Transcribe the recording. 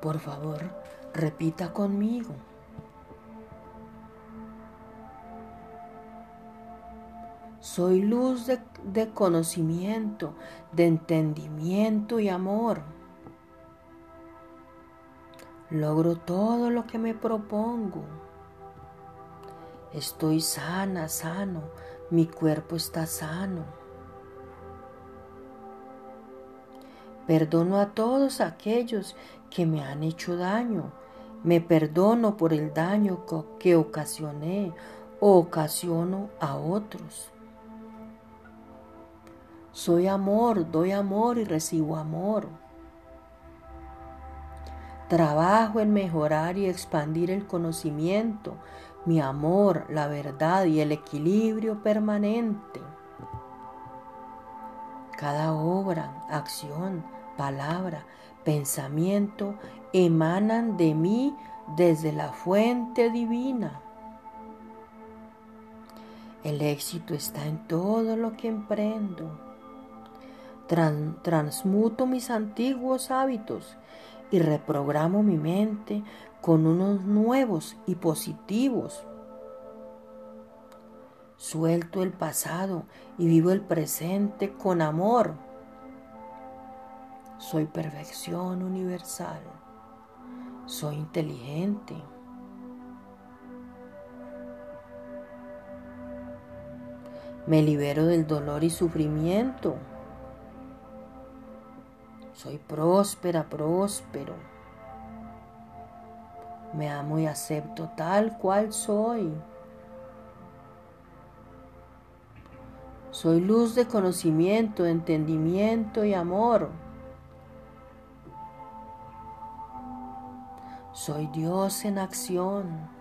Por favor, repita conmigo. Soy luz de, conocimiento, de entendimiento y amor. Logro todo lo que me propongo. Estoy sana, sano. Mi cuerpo está sano. Perdono a todos aquellos que me han hecho daño. Me perdono por el daño que ocasioné o ocasiono a otros. Soy amor, doy amor y recibo amor. Trabajo en mejorar y expandir el conocimiento, mi amor, la verdad y el equilibrio permanente. Cada obra, acción, palabra, pensamiento emanan de mí desde la fuente divina. El éxito está en todo lo que emprendo transmuto mis antiguos hábitos y reprogramo mi mente con unos nuevos y positivos. Suelto el pasado y vivo el presente con amor. Soy perfección universal. Soy inteligente. Me libero del dolor y sufrimiento. Soy próspera, próspero. Me amo y acepto tal cual soy. Soy luz de conocimiento, entendimiento y amor. Soy Dios en acción.